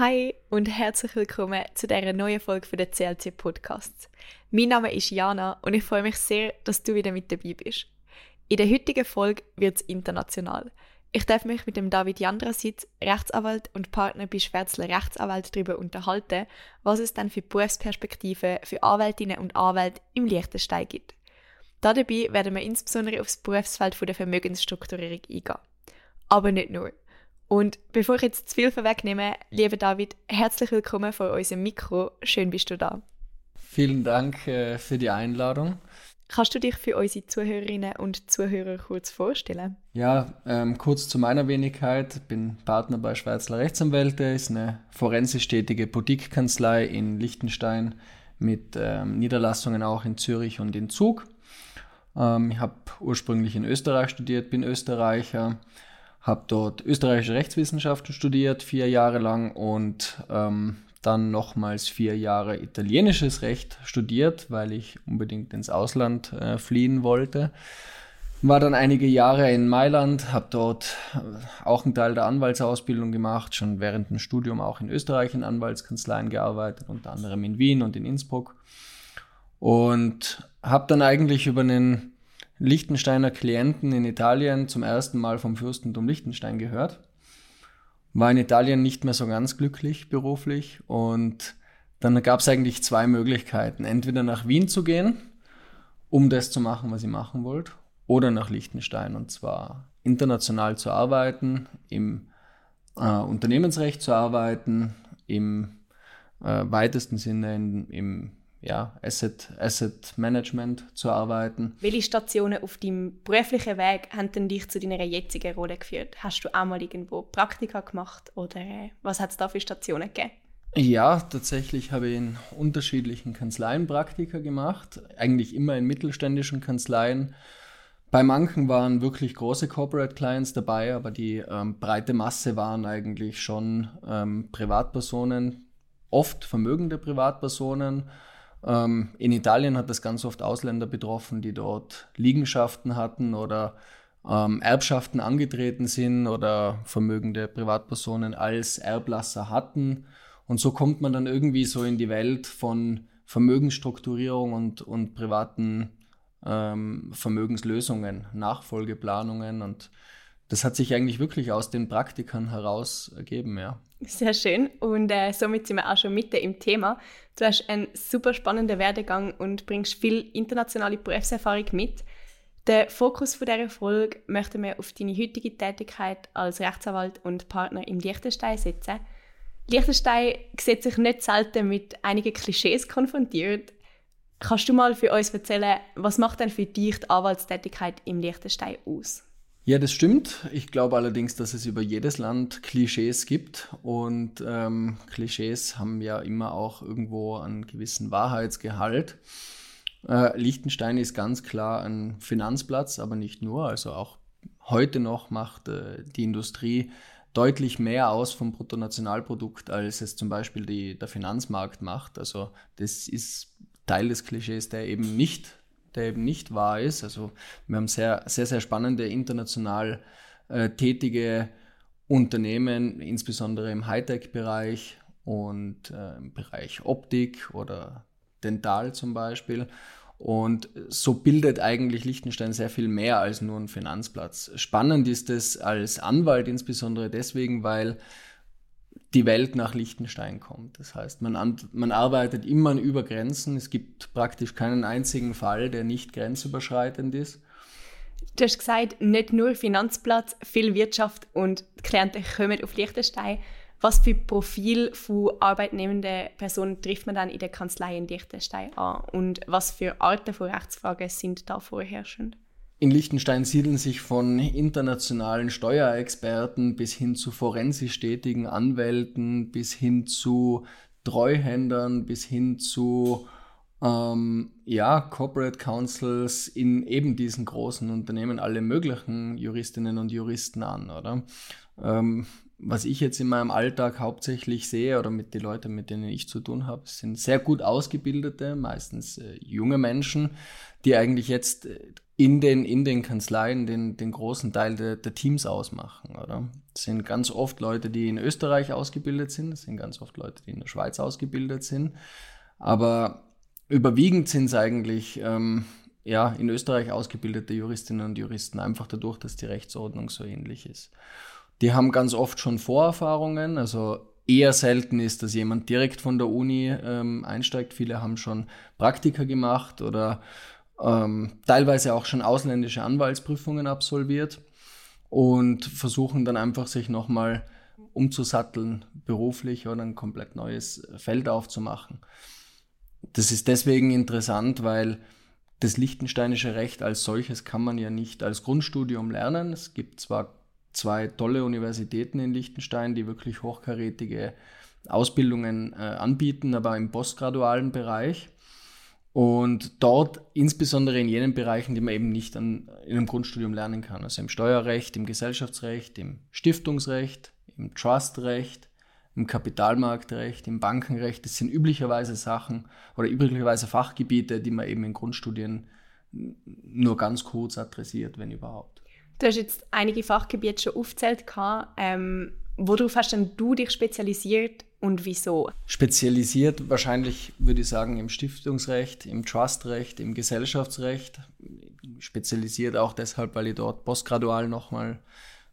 Hi und herzlich willkommen zu dieser neuen Folge von der CLC Podcasts. Mein Name ist Jana und ich freue mich sehr, dass du wieder mit dabei bist. In der heutigen Folge wird es international. Ich darf mich mit dem David Jandrasitz, Rechtsanwalt und Partner bei Schwärzler Rechtsanwalt darüber unterhalten, was es dann für Berufsperspektiven für Anwältinnen und Anwälte im Liechtenstein gibt. Dabei werden wir insbesondere auf das Berufsfeld der Vermögensstrukturierung eingehen. Aber nicht nur. Und bevor ich jetzt zu viel vorwegnehme, lieber David, herzlich willkommen vor unserem Mikro. Schön bist du da. Vielen Dank äh, für die Einladung. Kannst du dich für unsere Zuhörerinnen und Zuhörer kurz vorstellen? Ja, ähm, kurz zu meiner Wenigkeit. Ich bin Partner bei Schweizler Rechtsanwälte, ist eine forensisch tätige Boutique-Kanzlei in Liechtenstein mit ähm, Niederlassungen auch in Zürich und in Zug. Ähm, ich habe ursprünglich in Österreich studiert, bin Österreicher, habe dort österreichische Rechtswissenschaften studiert, vier Jahre lang und ähm, dann nochmals vier Jahre italienisches Recht studiert, weil ich unbedingt ins Ausland äh, fliehen wollte. War dann einige Jahre in Mailand, habe dort äh, auch einen Teil der Anwaltsausbildung gemacht, schon während dem Studium auch in Österreich in Anwaltskanzleien gearbeitet, unter anderem in Wien und in Innsbruck. Und habe dann eigentlich über einen Liechtensteiner Klienten in Italien zum ersten Mal vom Fürstentum Liechtenstein gehört. War in Italien nicht mehr so ganz glücklich beruflich und dann gab es eigentlich zwei Möglichkeiten. Entweder nach Wien zu gehen, um das zu machen, was ich machen wollte, oder nach Liechtenstein und zwar international zu arbeiten, im äh, Unternehmensrecht zu arbeiten, im äh, weitesten Sinne in, im ja, Asset, Asset Management zu arbeiten. Welche Stationen auf deinem beruflichen Weg haben denn dich zu deiner jetzigen Rolle geführt? Hast du auch mal irgendwo Praktika gemacht oder äh, was hat es da für Stationen gegeben? Ja, tatsächlich habe ich in unterschiedlichen Kanzleien Praktika gemacht, eigentlich immer in mittelständischen Kanzleien. Bei manchen waren wirklich große Corporate Clients dabei, aber die ähm, breite Masse waren eigentlich schon ähm, Privatpersonen, oft vermögende Privatpersonen ähm, in Italien hat das ganz oft Ausländer betroffen, die dort Liegenschaften hatten oder ähm, Erbschaften angetreten sind oder vermögende Privatpersonen als Erblasser hatten. Und so kommt man dann irgendwie so in die Welt von Vermögensstrukturierung und, und privaten ähm, Vermögenslösungen, Nachfolgeplanungen und das hat sich eigentlich wirklich aus den Praktikern heraus ergeben, ja. Sehr schön. Und äh, somit sind wir auch schon mitten im Thema. Du hast einen super spannenden Werdegang und bringst viel internationale Berufserfahrung mit. Der Fokus von dieser Folge möchten wir auf deine heutige Tätigkeit als Rechtsanwalt und Partner im Liechtenstein setzen. Liechtenstein sieht sich nicht selten mit einigen Klischees konfrontiert. Kannst du mal für uns erzählen, was macht denn für dich die Anwaltstätigkeit im Liechtenstein aus? Ja, das stimmt. Ich glaube allerdings, dass es über jedes Land Klischees gibt und ähm, Klischees haben ja immer auch irgendwo einen gewissen Wahrheitsgehalt. Äh, Liechtenstein ist ganz klar ein Finanzplatz, aber nicht nur. Also auch heute noch macht äh, die Industrie deutlich mehr aus vom Bruttonationalprodukt, als es zum Beispiel die, der Finanzmarkt macht. Also das ist Teil des Klischees, der eben nicht der eben nicht wahr ist. Also wir haben sehr, sehr, sehr spannende international äh, tätige Unternehmen, insbesondere im Hightech-Bereich und äh, im Bereich Optik oder Dental zum Beispiel. Und so bildet eigentlich Liechtenstein sehr viel mehr als nur ein Finanzplatz. Spannend ist es als Anwalt insbesondere deswegen, weil die Welt nach Liechtenstein kommt. Das heißt, man, man arbeitet immer über Grenzen. Es gibt praktisch keinen einzigen Fall, der nicht grenzüberschreitend ist. Du hast gesagt, nicht nur Finanzplatz, viel Wirtschaft und die Klienten kommen auf Liechtenstein. Was für Profil von arbeitnehmenden Personen trifft man dann in der Kanzlei in Liechtenstein an? Und was für Arten von Rechtsfragen sind da vorherrschend? In Liechtenstein siedeln sich von internationalen Steuerexperten bis hin zu forensisch tätigen Anwälten, bis hin zu Treuhändern, bis hin zu ähm, ja, Corporate Councils in eben diesen großen Unternehmen alle möglichen Juristinnen und Juristen an, oder? Ähm, was ich jetzt in meinem Alltag hauptsächlich sehe oder mit den Leuten, mit denen ich zu tun habe, sind sehr gut ausgebildete, meistens äh, junge Menschen, die eigentlich jetzt äh, in den, in den Kanzleien den, den großen Teil der, der Teams ausmachen, oder? Das sind ganz oft Leute, die in Österreich ausgebildet sind, das sind ganz oft Leute, die in der Schweiz ausgebildet sind, aber überwiegend sind es eigentlich ähm, ja, in Österreich ausgebildete Juristinnen und Juristen, einfach dadurch, dass die Rechtsordnung so ähnlich ist. Die haben ganz oft schon Vorerfahrungen, also eher selten ist, dass jemand direkt von der Uni ähm, einsteigt. Viele haben schon Praktika gemacht oder ähm, teilweise auch schon ausländische Anwaltsprüfungen absolviert und versuchen dann einfach sich nochmal umzusatteln beruflich oder ein komplett neues Feld aufzumachen. Das ist deswegen interessant, weil das liechtensteinische Recht als solches kann man ja nicht als Grundstudium lernen. Es gibt zwar zwei tolle Universitäten in Liechtenstein, die wirklich hochkarätige Ausbildungen äh, anbieten, aber im postgradualen Bereich. Und dort, insbesondere in jenen Bereichen, die man eben nicht an, in einem Grundstudium lernen kann, also im Steuerrecht, im Gesellschaftsrecht, im Stiftungsrecht, im Trustrecht, im Kapitalmarktrecht, im Bankenrecht, das sind üblicherweise Sachen oder üblicherweise Fachgebiete, die man eben in Grundstudien nur ganz kurz adressiert, wenn überhaupt. Du hast jetzt einige Fachgebiete schon aufgezählt. Ähm, worauf hast denn du dich spezialisiert und wieso? Spezialisiert wahrscheinlich, würde ich sagen, im Stiftungsrecht, im Trustrecht, im Gesellschaftsrecht. Spezialisiert auch deshalb, weil ich dort postgradual nochmal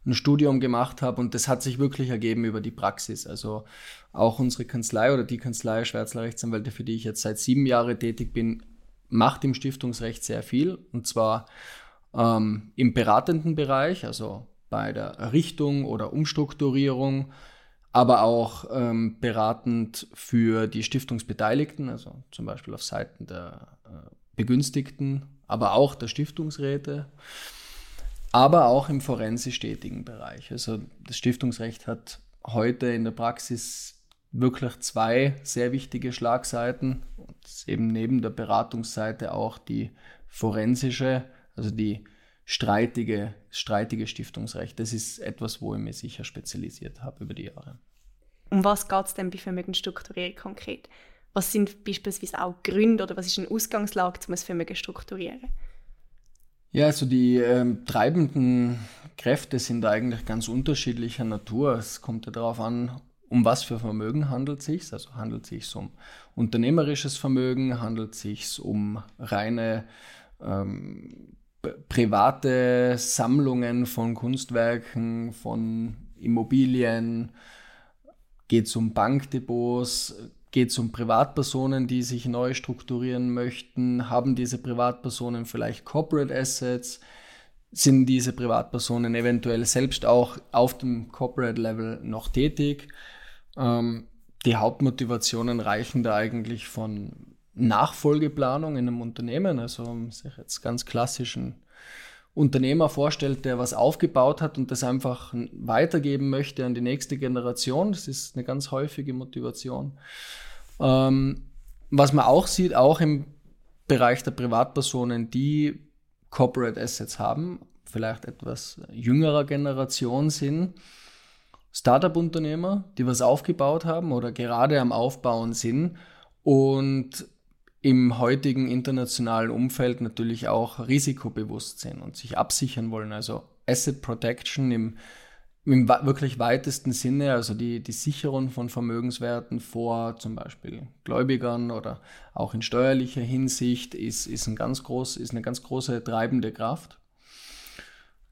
ein Studium gemacht habe und das hat sich wirklich ergeben über die Praxis. Also auch unsere Kanzlei oder die Kanzlei Schwärzler Rechtsanwälte, für die ich jetzt seit sieben Jahren tätig bin, macht im Stiftungsrecht sehr viel und zwar ähm, im beratenden Bereich, also bei der Errichtung oder Umstrukturierung aber auch ähm, beratend für die Stiftungsbeteiligten, also zum Beispiel auf Seiten der äh, Begünstigten, aber auch der Stiftungsräte, aber auch im forensisch tätigen Bereich. Also das Stiftungsrecht hat heute in der Praxis wirklich zwei sehr wichtige Schlagseiten. Und eben neben der Beratungsseite auch die forensische, also die streitige, streitige Stiftungsrecht. Das ist etwas, wo ich mich sicher spezialisiert habe über die Jahre. Um was geht es denn bei Vermögensstrukturierung konkret? Was sind beispielsweise auch Gründe oder was ist eine Ausgangslage, um ein Vermögen zu strukturieren? Ja, also die ähm, treibenden Kräfte sind eigentlich ganz unterschiedlicher Natur. Es kommt ja darauf an, um was für Vermögen handelt es sich. Also handelt es sich um unternehmerisches Vermögen, handelt es sich um reine ähm, private Sammlungen von Kunstwerken, von Immobilien, geht es um Bankdepots, geht es um Privatpersonen, die sich neu strukturieren möchten, haben diese Privatpersonen vielleicht Corporate Assets, sind diese Privatpersonen eventuell selbst auch auf dem Corporate Level noch tätig. Ähm, die Hauptmotivationen reichen da eigentlich von Nachfolgeplanung in einem Unternehmen, also sich jetzt ganz klassischen Unternehmer vorstellt, der was aufgebaut hat und das einfach weitergeben möchte an die nächste Generation. Das ist eine ganz häufige Motivation. Ähm, was man auch sieht, auch im Bereich der Privatpersonen, die Corporate Assets haben, vielleicht etwas jüngerer Generation sind, Startup-Unternehmer, die was aufgebaut haben oder gerade am Aufbauen sind und im heutigen internationalen Umfeld natürlich auch risikobewusst sind und sich absichern wollen. Also Asset Protection im, im wirklich weitesten Sinne, also die, die Sicherung von Vermögenswerten vor zum Beispiel Gläubigern oder auch in steuerlicher Hinsicht ist, ist, ein ganz groß, ist eine ganz große treibende Kraft.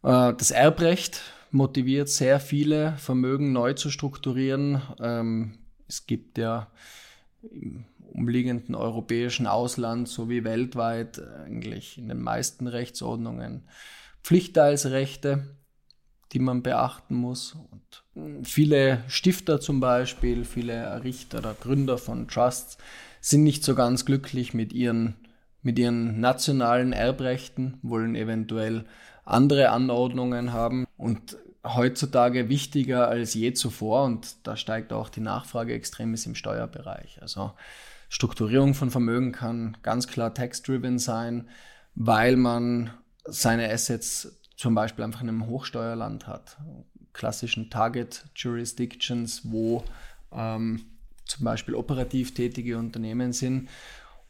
Äh, das Erbrecht motiviert sehr viele, Vermögen neu zu strukturieren. Ähm, es gibt ja umliegenden europäischen Ausland sowie weltweit eigentlich in den meisten Rechtsordnungen Pflichtteilsrechte, die man beachten muss. Und viele Stifter zum Beispiel, viele Errichter oder Gründer von Trusts sind nicht so ganz glücklich mit ihren, mit ihren nationalen Erbrechten, wollen eventuell andere Anordnungen haben und heutzutage wichtiger als je zuvor und da steigt auch die Nachfrage extrem ist im Steuerbereich. Also Strukturierung von Vermögen kann ganz klar tax-driven sein, weil man seine Assets zum Beispiel einfach in einem Hochsteuerland hat. Klassischen Target Jurisdictions, wo ähm, zum Beispiel operativ tätige Unternehmen sind.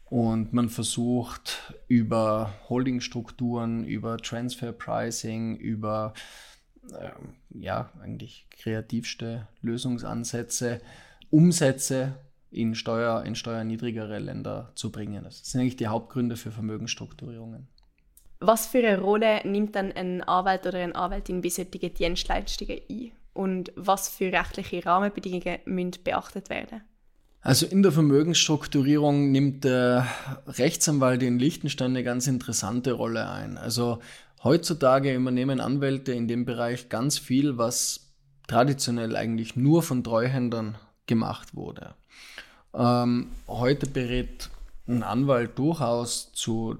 Und man versucht über Holdingstrukturen, über Transfer Pricing, über äh, ja, eigentlich kreativste Lösungsansätze, Umsätze in, Steuer, in steuerniedrigere Länder zu bringen. Das sind eigentlich die Hauptgründe für Vermögensstrukturierungen. Was für eine Rolle nimmt dann ein Anwalt oder eine Anwältin bei solchen Dienstleistungen ein? Und was für rechtliche Rahmenbedingungen müssen beachtet werden? Also in der Vermögensstrukturierung nimmt der Rechtsanwalt in Liechtenstein eine ganz interessante Rolle ein. Also heutzutage übernehmen Anwälte in dem Bereich ganz viel, was traditionell eigentlich nur von Treuhändern gemacht wurde. Ähm, heute berät ein Anwalt durchaus zu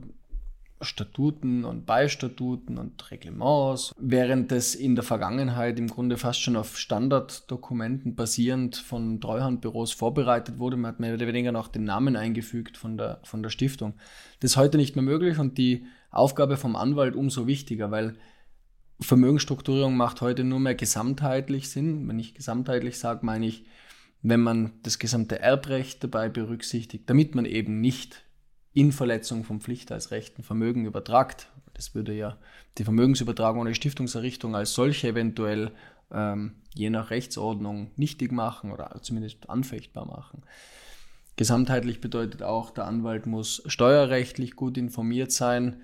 Statuten und Beistatuten und Reglements, während es in der Vergangenheit im Grunde fast schon auf Standarddokumenten basierend von Treuhandbüros vorbereitet wurde. Man hat mehr oder weniger noch den Namen eingefügt von der, von der Stiftung. Das ist heute nicht mehr möglich und die Aufgabe vom Anwalt umso wichtiger, weil Vermögensstrukturierung macht heute nur mehr gesamtheitlich Sinn. Wenn ich gesamtheitlich sage, meine ich, wenn man das gesamte Erbrecht dabei berücksichtigt, damit man eben nicht in Verletzung vom Pflichtheitsrechten Vermögen übertragt. Das würde ja die Vermögensübertragung oder die Stiftungserrichtung als solche eventuell ähm, je nach Rechtsordnung nichtig machen oder zumindest anfechtbar machen. Gesamtheitlich bedeutet auch, der Anwalt muss steuerrechtlich gut informiert sein,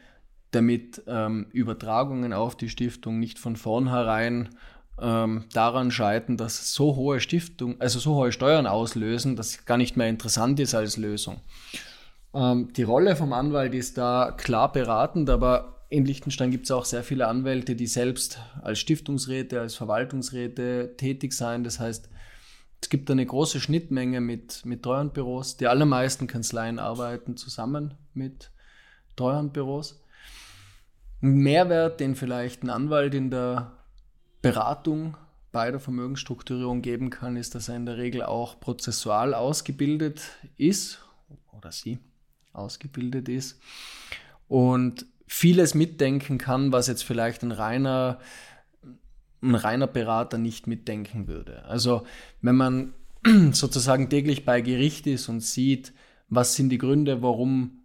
damit ähm, Übertragungen auf die Stiftung nicht von vornherein ähm, daran scheitern, dass so hohe Stiftung, also so hohe Steuern auslösen, dass es gar nicht mehr interessant ist als Lösung. Ähm, die Rolle vom Anwalt ist da klar beratend, aber in Liechtenstein gibt es auch sehr viele Anwälte, die selbst als Stiftungsräte, als Verwaltungsräte tätig sein. Das heißt, es gibt eine große Schnittmenge mit, mit Treuhandbüros. Die allermeisten Kanzleien arbeiten zusammen mit Treuhandbüros. Ein Mehrwert, den vielleicht ein Anwalt in der Beratung bei der Vermögensstrukturierung geben kann, ist, dass er in der Regel auch prozessual ausgebildet ist oder sie ausgebildet ist und vieles mitdenken kann, was jetzt vielleicht ein reiner, ein reiner Berater nicht mitdenken würde. Also wenn man sozusagen täglich bei Gericht ist und sieht, was sind die Gründe, warum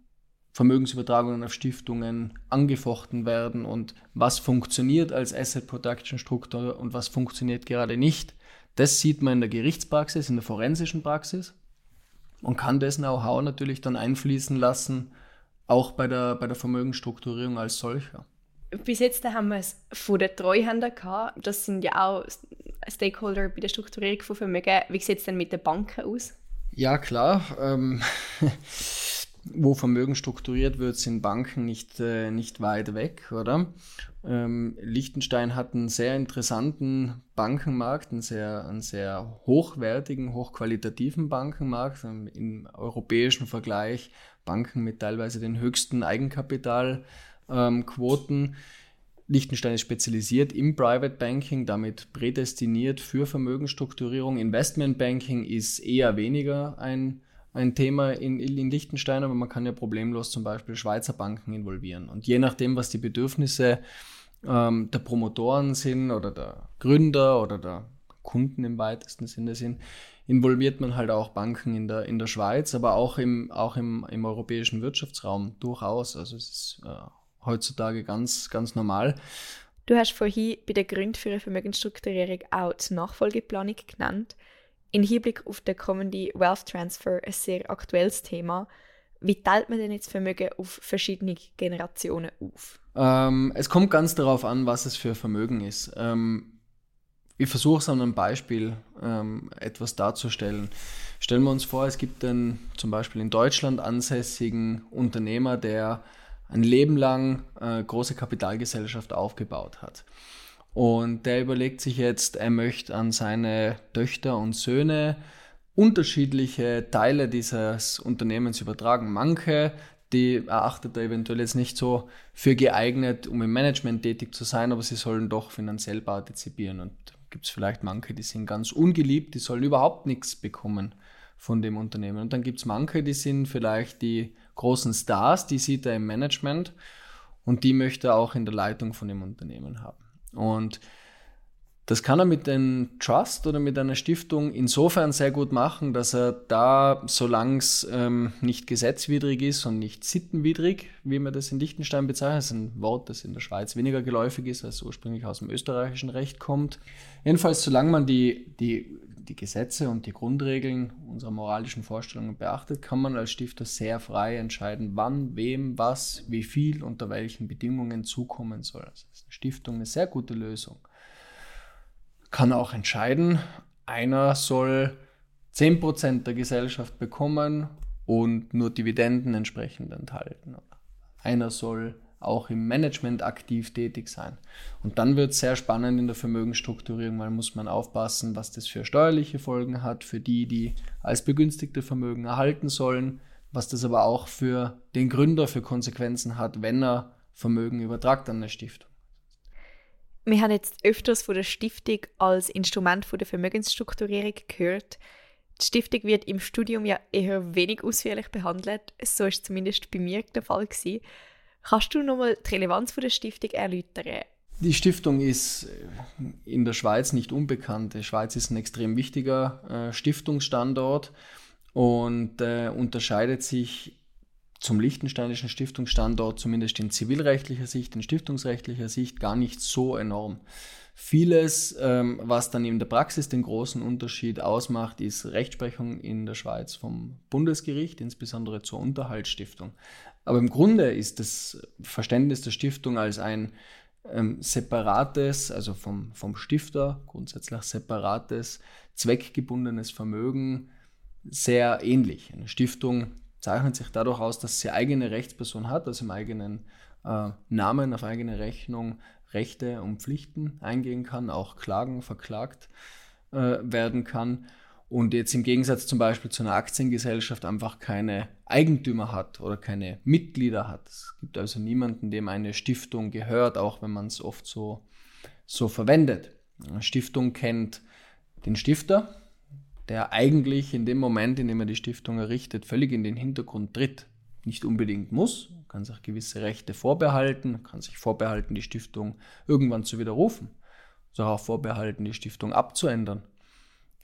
Vermögensübertragungen auf Stiftungen angefochten werden und was funktioniert als Asset Protection Struktur und was funktioniert gerade nicht. Das sieht man in der Gerichtspraxis, in der forensischen Praxis und kann das Know-how natürlich dann einfließen lassen, auch bei der, bei der Vermögensstrukturierung als solcher. Bis jetzt haben wir es von den Treuhändern gehabt. Das sind ja auch Stakeholder bei der Strukturierung von Vermögen. Wie sieht es denn mit den Banken aus? Ja, klar. Ähm, wo Vermögen strukturiert wird, sind Banken nicht, äh, nicht weit weg, oder? Ähm, Liechtenstein hat einen sehr interessanten Bankenmarkt, einen sehr, einen sehr hochwertigen, hochqualitativen Bankenmarkt. Ähm, Im europäischen Vergleich Banken mit teilweise den höchsten Eigenkapitalquoten. Ähm, Liechtenstein ist spezialisiert im Private Banking, damit prädestiniert für Vermögensstrukturierung. Investment Banking ist eher weniger ein ein Thema in, in Liechtenstein, aber man kann ja problemlos zum Beispiel Schweizer Banken involvieren. Und je nachdem, was die Bedürfnisse ähm, der Promotoren sind oder der Gründer oder der Kunden im weitesten Sinne sind, involviert man halt auch Banken in der, in der Schweiz, aber auch im, auch im, im europäischen Wirtschaftsraum durchaus. Also es ist äh, heutzutage ganz, ganz normal. Du hast vorhin bei der Gründung für eine Vermögensstrukturierung auch die Nachfolgeplanung genannt. In Hinblick auf den kommenden Wealth Transfer ein sehr aktuelles Thema. Wie teilt man denn jetzt Vermögen auf verschiedene Generationen auf? Ähm, es kommt ganz darauf an, was es für Vermögen ist. Ähm, ich versuche es an einem Beispiel ähm, etwas darzustellen. Stellen wir uns vor, es gibt einen zum Beispiel in Deutschland ansässigen Unternehmer, der ein Leben lang äh, große Kapitalgesellschaft aufgebaut hat. Und der überlegt sich jetzt, er möchte an seine Töchter und Söhne unterschiedliche Teile dieses Unternehmens übertragen. Manche, die erachtet er eventuell jetzt nicht so für geeignet, um im Management tätig zu sein, aber sie sollen doch finanziell partizipieren. Und gibt es vielleicht manche, die sind ganz ungeliebt, die sollen überhaupt nichts bekommen von dem Unternehmen. Und dann gibt es manche, die sind vielleicht die großen Stars, die sieht er im Management und die möchte er auch in der Leitung von dem Unternehmen haben. Und Das kann er mit einem Trust oder mit einer Stiftung insofern sehr gut machen, dass er da, solange es ähm, nicht gesetzwidrig ist und nicht sittenwidrig, wie man das in Liechtenstein bezeichnet, ist ein Wort, das in der Schweiz weniger geläufig ist, als ursprünglich aus dem österreichischen Recht kommt. Jedenfalls, solange man die, die, die Gesetze und die Grundregeln unserer moralischen Vorstellungen beachtet, kann man als Stifter sehr frei entscheiden, wann, wem, was, wie viel, unter welchen Bedingungen zukommen soll. Das ist eine Stiftung eine sehr gute Lösung kann auch entscheiden, einer soll 10% der Gesellschaft bekommen und nur Dividenden entsprechend enthalten. Einer soll auch im Management aktiv tätig sein. Und dann wird es sehr spannend in der Vermögensstrukturierung, weil muss man aufpassen, was das für steuerliche Folgen hat, für die, die als begünstigte Vermögen erhalten sollen, was das aber auch für den Gründer für Konsequenzen hat, wenn er Vermögen übertragt an eine Stiftung. Wir haben jetzt öfters von der Stiftung als Instrument von der Vermögensstrukturierung gehört. Die Stiftung wird im Studium ja eher wenig ausführlich behandelt. So ist zumindest bei mir der Fall gewesen. Kannst du nochmal die Relevanz der Stiftung erläutern? Die Stiftung ist in der Schweiz nicht unbekannt. Die Schweiz ist ein extrem wichtiger äh, Stiftungsstandort und äh, unterscheidet sich zum liechtensteinischen Stiftungsstandort, zumindest in zivilrechtlicher Sicht, in stiftungsrechtlicher Sicht, gar nicht so enorm. Vieles, ähm, was dann in der Praxis den großen Unterschied ausmacht, ist Rechtsprechung in der Schweiz vom Bundesgericht, insbesondere zur Unterhaltsstiftung. Aber im Grunde ist das Verständnis der Stiftung als ein ähm, separates, also vom, vom Stifter grundsätzlich separates, zweckgebundenes Vermögen sehr ähnlich. Eine Stiftung zeichnet sich dadurch aus, dass sie eigene Rechtsperson hat, also im eigenen äh, Namen, auf eigene Rechnung Rechte und Pflichten eingehen kann, auch klagen, verklagt äh, werden kann und jetzt im Gegensatz zum Beispiel zu einer Aktiengesellschaft einfach keine Eigentümer hat oder keine Mitglieder hat. Es gibt also niemanden, dem eine Stiftung gehört, auch wenn man es oft so, so verwendet. Eine Stiftung kennt den Stifter, der eigentlich in dem Moment, in dem er die Stiftung errichtet, völlig in den Hintergrund tritt. Nicht unbedingt muss, kann sich gewisse Rechte vorbehalten, kann sich vorbehalten, die Stiftung irgendwann zu widerrufen, sich auch vorbehalten, die Stiftung abzuändern.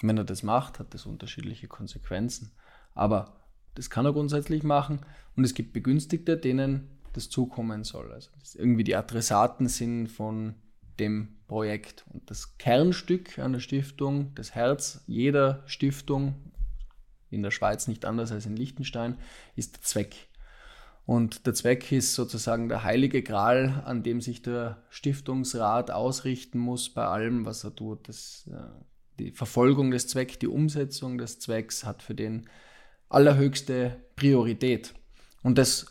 Wenn er das macht, hat das unterschiedliche Konsequenzen. Aber das kann er grundsätzlich machen und es gibt Begünstigte, denen das zukommen soll. Also irgendwie die Adressaten sind von dem Projekt. Und das Kernstück einer Stiftung, das Herz jeder Stiftung, in der Schweiz nicht anders als in Liechtenstein, ist der Zweck. Und der Zweck ist sozusagen der heilige Gral, an dem sich der Stiftungsrat ausrichten muss bei allem, was er tut. Das, äh, die Verfolgung des Zwecks, die Umsetzung des Zwecks hat für den allerhöchste Priorität. Und das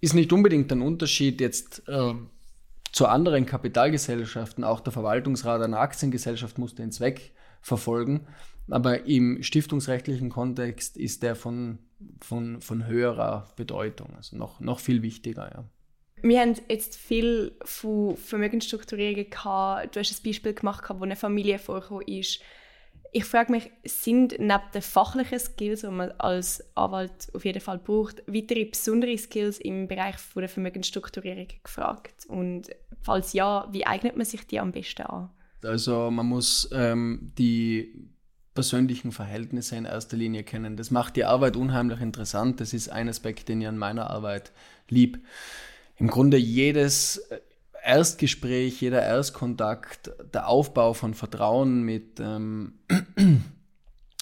ist nicht unbedingt ein Unterschied jetzt äh, zu anderen Kapitalgesellschaften, auch der Verwaltungsrat einer Aktiengesellschaft muss den Zweck verfolgen, aber im stiftungsrechtlichen Kontext ist der von, von, von höherer Bedeutung, also noch, noch viel wichtiger. Ja. Wir haben jetzt viel von Vermögensstrukturierungen gehabt. Du hast ein Beispiel gemacht, wo eine Familie vorgekommen ist ich frage mich, sind neben den fachlichen Skills, die man als Anwalt auf jeden Fall braucht, weitere besondere Skills im Bereich der Vermögensstrukturierung gefragt? Und falls ja, wie eignet man sich die am besten an? Also man muss ähm, die persönlichen Verhältnisse in erster Linie kennen. Das macht die Arbeit unheimlich interessant. Das ist ein Aspekt, den ich an meiner Arbeit lieb. Im Grunde jedes Erstgespräch, jeder Erstkontakt, der Aufbau von Vertrauen mit, ähm,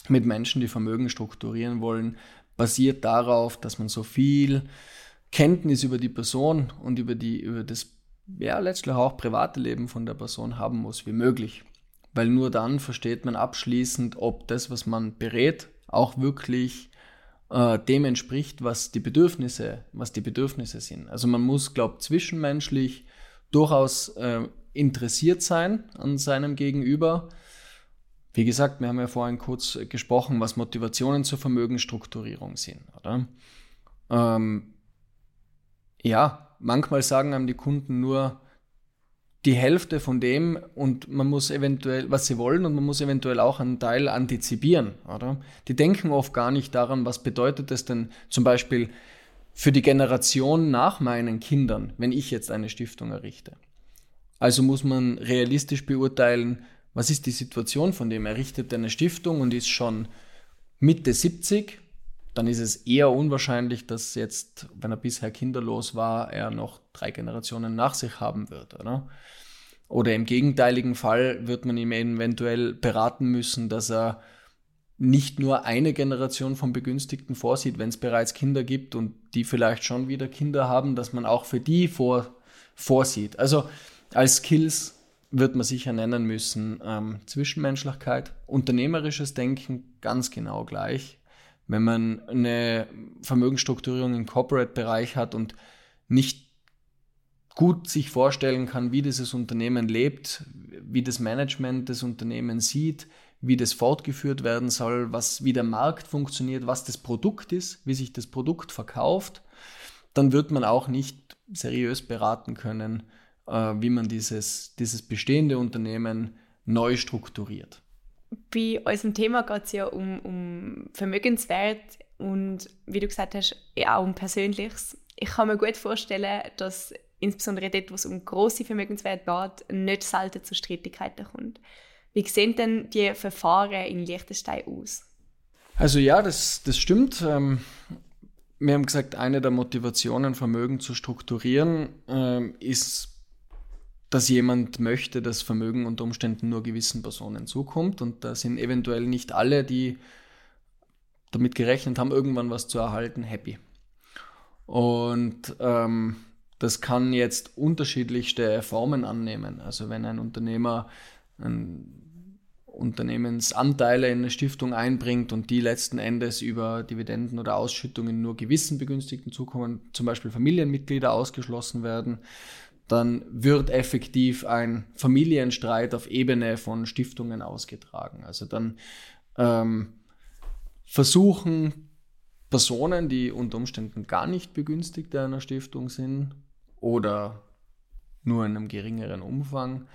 mit Menschen, die Vermögen strukturieren wollen, basiert darauf, dass man so viel Kenntnis über die Person und über, die, über das ja, letztlich auch private Leben von der Person haben muss, wie möglich. Weil nur dann versteht man abschließend, ob das, was man berät, auch wirklich äh, dem entspricht, was die Bedürfnisse, was die Bedürfnisse sind. Also man muss, glaube ich, zwischenmenschlich durchaus äh, interessiert sein an seinem Gegenüber. Wie gesagt, wir haben ja vorhin kurz gesprochen, was Motivationen zur Vermögensstrukturierung sind. Oder? Ähm, ja, manchmal sagen einem die Kunden nur die Hälfte von dem und man muss eventuell, was sie wollen und man muss eventuell auch einen Teil antizipieren. Oder? Die denken oft gar nicht daran, was bedeutet es denn zum Beispiel, für die Generation nach meinen Kindern, wenn ich jetzt eine Stiftung errichte. Also muss man realistisch beurteilen, was ist die Situation von dem? Er richtet eine Stiftung und ist schon Mitte 70. Dann ist es eher unwahrscheinlich, dass jetzt, wenn er bisher kinderlos war, er noch drei Generationen nach sich haben wird, oder? Oder im gegenteiligen Fall wird man ihm eventuell beraten müssen, dass er nicht nur eine Generation von Begünstigten vorsieht, wenn es bereits Kinder gibt und die vielleicht schon wieder Kinder haben, dass man auch für die vor, vorsieht. Also als Skills wird man sicher nennen müssen ähm, Zwischenmenschlichkeit, unternehmerisches Denken ganz genau gleich. Wenn man eine Vermögensstrukturierung im Corporate-Bereich hat und nicht gut sich vorstellen kann, wie dieses Unternehmen lebt, wie das Management des Unternehmens sieht, wie das fortgeführt werden soll, was, wie der Markt funktioniert, was das Produkt ist, wie sich das Produkt verkauft, dann wird man auch nicht seriös beraten können, äh, wie man dieses, dieses bestehende Unternehmen neu strukturiert. Bei unserem Thema geht es ja um, um Vermögenswert und wie du gesagt hast, auch um Persönliches. Ich kann mir gut vorstellen, dass insbesondere dort, wo es um große Vermögenswerte geht, nicht selten zu Streitigkeiten kommt. Wie sehen denn die Verfahren in Liechtenstein aus? Also ja, das, das stimmt. Ähm, wir haben gesagt, eine der Motivationen, Vermögen zu strukturieren, ähm, ist, dass jemand möchte, dass Vermögen unter Umständen nur gewissen Personen zukommt. Und da sind eventuell nicht alle, die damit gerechnet haben, irgendwann was zu erhalten, happy. Und ähm, das kann jetzt unterschiedlichste Formen annehmen. Also wenn ein Unternehmer Unternehmensanteile in eine Stiftung einbringt und die letzten Endes über Dividenden oder Ausschüttungen nur gewissen Begünstigten zukommen, zum Beispiel Familienmitglieder ausgeschlossen werden, dann wird effektiv ein Familienstreit auf Ebene von Stiftungen ausgetragen. Also dann ähm, versuchen Personen, die unter Umständen gar nicht Begünstigte einer Stiftung sind oder nur in einem geringeren Umfang,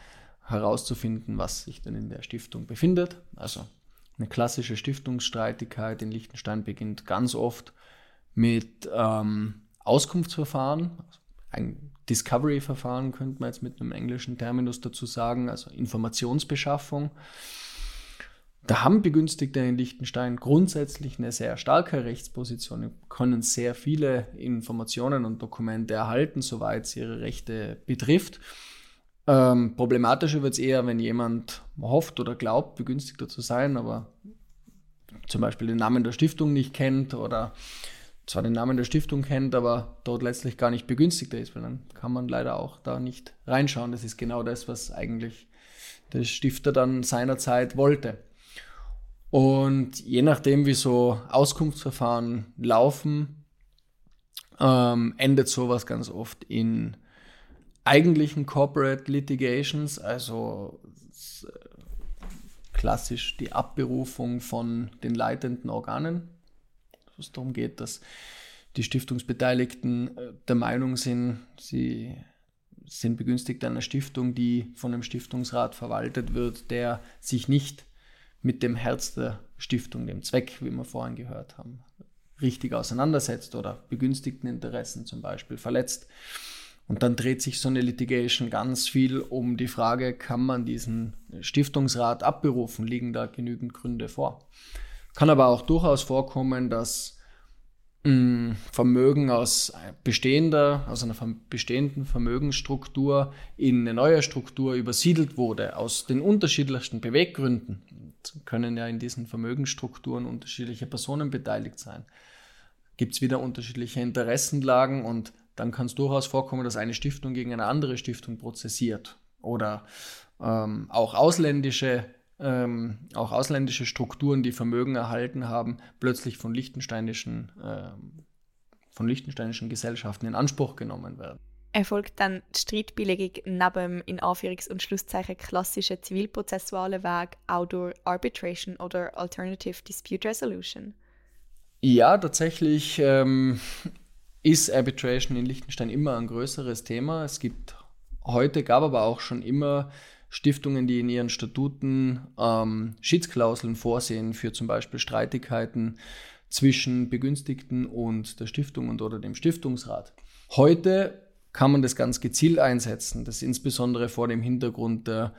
herauszufinden, was sich denn in der Stiftung befindet. Also eine klassische Stiftungsstreitigkeit in Liechtenstein beginnt ganz oft mit ähm, Auskunftsverfahren, also ein Discovery-Verfahren könnte man jetzt mit einem englischen Terminus dazu sagen, also Informationsbeschaffung. Da haben Begünstigte in Liechtenstein grundsätzlich eine sehr starke Rechtsposition, können sehr viele Informationen und Dokumente erhalten, soweit es ihre Rechte betrifft. Ähm, problematischer wird es eher, wenn jemand hofft oder glaubt, begünstigter zu sein, aber zum Beispiel den Namen der Stiftung nicht kennt oder zwar den Namen der Stiftung kennt, aber dort letztlich gar nicht begünstigter ist, weil dann kann man leider auch da nicht reinschauen. Das ist genau das, was eigentlich der Stifter dann seinerzeit wollte. Und je nachdem, wie so Auskunftsverfahren laufen, ähm, endet sowas ganz oft in eigentlichen Corporate Litigations, also äh, klassisch die Abberufung von den leitenden Organen, es darum geht, dass die Stiftungsbeteiligten äh, der Meinung sind, sie sind begünstigt einer Stiftung, die von einem Stiftungsrat verwaltet wird, der sich nicht mit dem Herz der Stiftung, dem Zweck, wie wir vorhin gehört haben, richtig auseinandersetzt oder begünstigten Interessen zum Beispiel verletzt. Und dann dreht sich so eine Litigation ganz viel um die Frage, kann man diesen Stiftungsrat abberufen? Liegen da genügend Gründe vor? Kann aber auch durchaus vorkommen, dass mh, hm, Vermögen aus bestehender, aus einer bestehenden Vermögensstruktur in eine neue Struktur übersiedelt wurde, aus den unterschiedlichsten Beweggründen. Es können ja in diesen Vermögensstrukturen unterschiedliche Personen beteiligt sein. Gibt es wieder unterschiedliche Interessenlagen und dann kann es durchaus vorkommen, dass eine Stiftung gegen eine andere Stiftung prozessiert oder ähm, auch ausländische ähm, auch ausländische Strukturen, die Vermögen erhalten haben, plötzlich von liechtensteinischen, ähm, von liechtensteinischen Gesellschaften in Anspruch genommen werden. Erfolgt dann die Streitbeilegung neben in Anführungs- und Schlusszeichen klassischen zivilprozessualen Weg auch durch Arbitration oder Alternative Dispute Resolution? Ja, tatsächlich ähm, ist Arbitration in Liechtenstein immer ein größeres Thema. Es gibt heute, gab aber auch schon immer Stiftungen, die in ihren Statuten ähm, Schiedsklauseln vorsehen für zum Beispiel Streitigkeiten zwischen Begünstigten und der Stiftung und oder dem Stiftungsrat. Heute kann man das ganz gezielt einsetzen. Das insbesondere vor dem Hintergrund der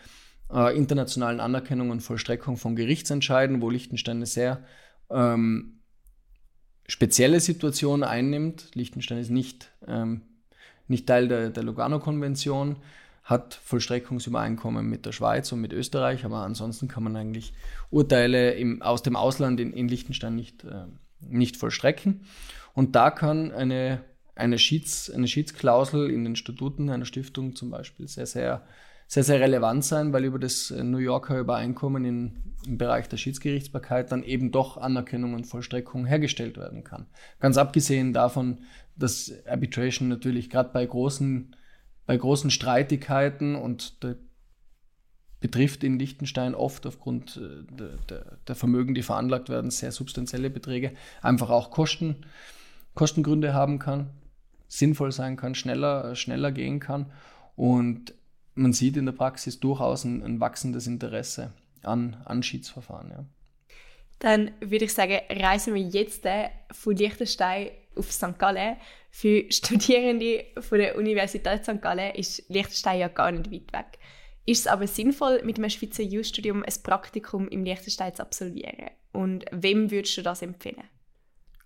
äh, internationalen Anerkennung und Vollstreckung von Gerichtsentscheiden, wo Liechtenstein eine sehr ähm, spezielle Situation einnimmt. Liechtenstein ist nicht, ähm, nicht Teil der, der Lugano-Konvention, hat Vollstreckungsübereinkommen mit der Schweiz und mit Österreich, aber ansonsten kann man eigentlich Urteile im, aus dem Ausland in, in Liechtenstein nicht, äh, nicht vollstrecken. Und da kann eine, eine, Schieds, eine Schiedsklausel in den Statuten einer Stiftung zum Beispiel sehr, sehr, sehr, sehr relevant sein, weil über das New Yorker Übereinkommen in, im Bereich der Schiedsgerichtsbarkeit dann eben doch Anerkennung und Vollstreckung hergestellt werden kann. Ganz abgesehen davon, dass Arbitration natürlich gerade bei großen bei großen Streitigkeiten und der betrifft in Liechtenstein oft aufgrund äh, der, der, der, Vermögen, die veranlagt werden, sehr substanzielle Beträge, einfach auch Kosten, Kostengründe haben kann, sinnvoll sein kann, schneller, schneller gehen kann. Und man sieht in der Praxis durchaus ein, ein wachsendes Interesse an, an Schiedsverfahren. Ja. Dann würde ich sagen, reisen wir jetzt äh, von Liechtenstein auf St. Gallen. Für Studierende von der Universität St. Gallen ist Liechtenstein ja gar nicht weit weg. Ist es aber sinnvoll, mit einem Schweizer Jus-Studium ein Praktikum im Liechtenstein zu absolvieren? Und wem würdest du das empfehlen?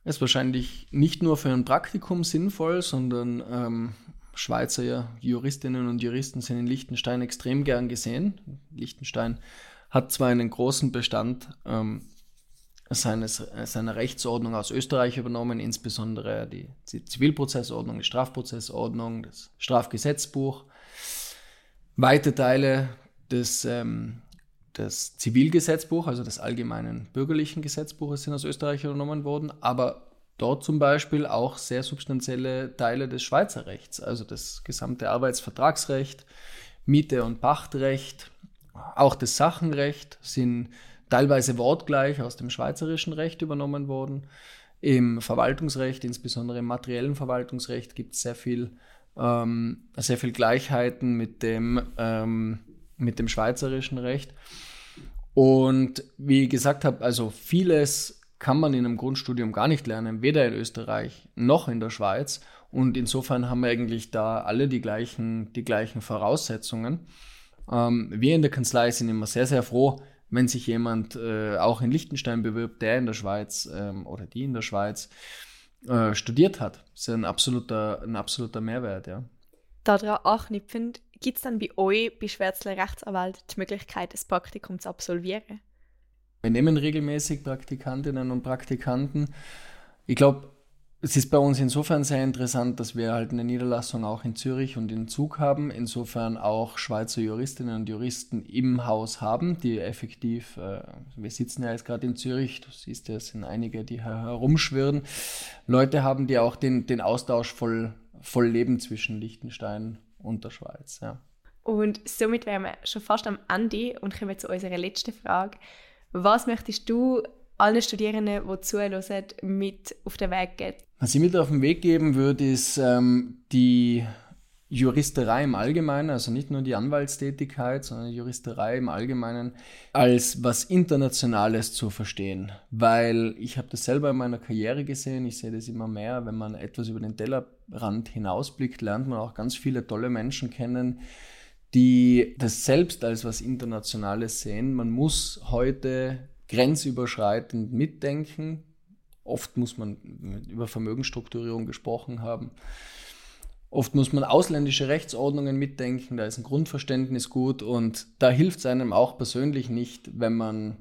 Es ist wahrscheinlich nicht nur für ein Praktikum sinnvoll, sondern ähm, Schweizer Juristinnen und Juristen sind in Liechtenstein extrem gern gesehen. Liechtenstein hat zwar einen großen Bestand ähm, seines, seiner Rechtsordnung aus Österreich übernommen, insbesondere die Zivilprozessordnung, die Strafprozessordnung, das Strafgesetzbuch, weite Teile des, ähm, des Zivilgesetzbuchs, also des allgemeinen bürgerlichen Gesetzbuches sind aus Österreich übernommen worden, aber dort zum Beispiel auch sehr substanzielle Teile des Schweizer Rechts, also das gesamte Arbeitsvertragsrecht, Miete- und Pachtrecht, auch das Sachenrecht sind teilweise wortgleich aus dem schweizerischen Recht übernommen worden. Im Verwaltungsrecht, insbesondere im materiellen Verwaltungsrecht, gibt es sehr viel, ähm, sehr viel Gleichheiten mit dem, ähm, mit dem schweizerischen Recht. Und wie ich gesagt habe, also vieles kann man in einem Grundstudium gar nicht lernen, weder in Österreich noch in der Schweiz. Und insofern haben wir eigentlich da alle die gleichen, die gleichen Voraussetzungen. Ähm, wir in der Kanzlei sind immer sehr, sehr froh, wenn sich jemand äh, auch in Liechtenstein bewirbt, der in der Schweiz ähm, oder die in der Schweiz äh, studiert hat. Das ist ein absoluter, ein absoluter Mehrwert, ja. Daran anknüpfend, gibt es dann bei euch, bei Schwärzler Rechtsanwalt, die Möglichkeit, das Praktikum zu absolvieren? Wir nehmen regelmäßig Praktikantinnen und Praktikanten. Ich glaube, es ist bei uns insofern sehr interessant, dass wir halt eine Niederlassung auch in Zürich und in Zug haben, insofern auch Schweizer Juristinnen und Juristen im Haus haben, die effektiv, äh, wir sitzen ja jetzt gerade in Zürich, du siehst ja, es sind einige, die herumschwirren, Leute haben, die auch den, den Austausch voll, voll leben zwischen Liechtenstein und der Schweiz. Ja. Und somit wären wir schon fast am Ende und kommen zu unserer letzten Frage. Was möchtest du allen Studierenden, die zuhören, mit auf den Weg geben? Was ich mit auf den Weg geben würde, ist ähm, die Juristerei im Allgemeinen, also nicht nur die Anwaltstätigkeit, sondern die Juristerei im Allgemeinen als was Internationales zu verstehen. Weil ich habe das selber in meiner Karriere gesehen, ich sehe das immer mehr, wenn man etwas über den Tellerrand hinausblickt, lernt man auch ganz viele tolle Menschen kennen, die das selbst als was Internationales sehen. Man muss heute grenzüberschreitend mitdenken. Oft muss man über Vermögensstrukturierung gesprochen haben. Oft muss man ausländische Rechtsordnungen mitdenken, da ist ein Grundverständnis gut und da hilft es einem auch persönlich nicht, wenn man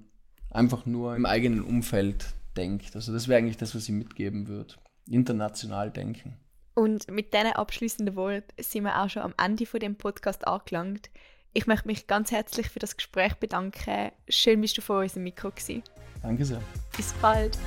einfach nur im eigenen Umfeld denkt. Also das wäre eigentlich das, was ich mitgeben würde. International denken. Und mit diesen abschließenden Worten sind wir auch schon am Ende von dem Podcast angelangt. Ich möchte mich ganz herzlich für das Gespräch bedanken. Schön bist du vor unserem Mikro gewesen. Danke sehr. Bis bald.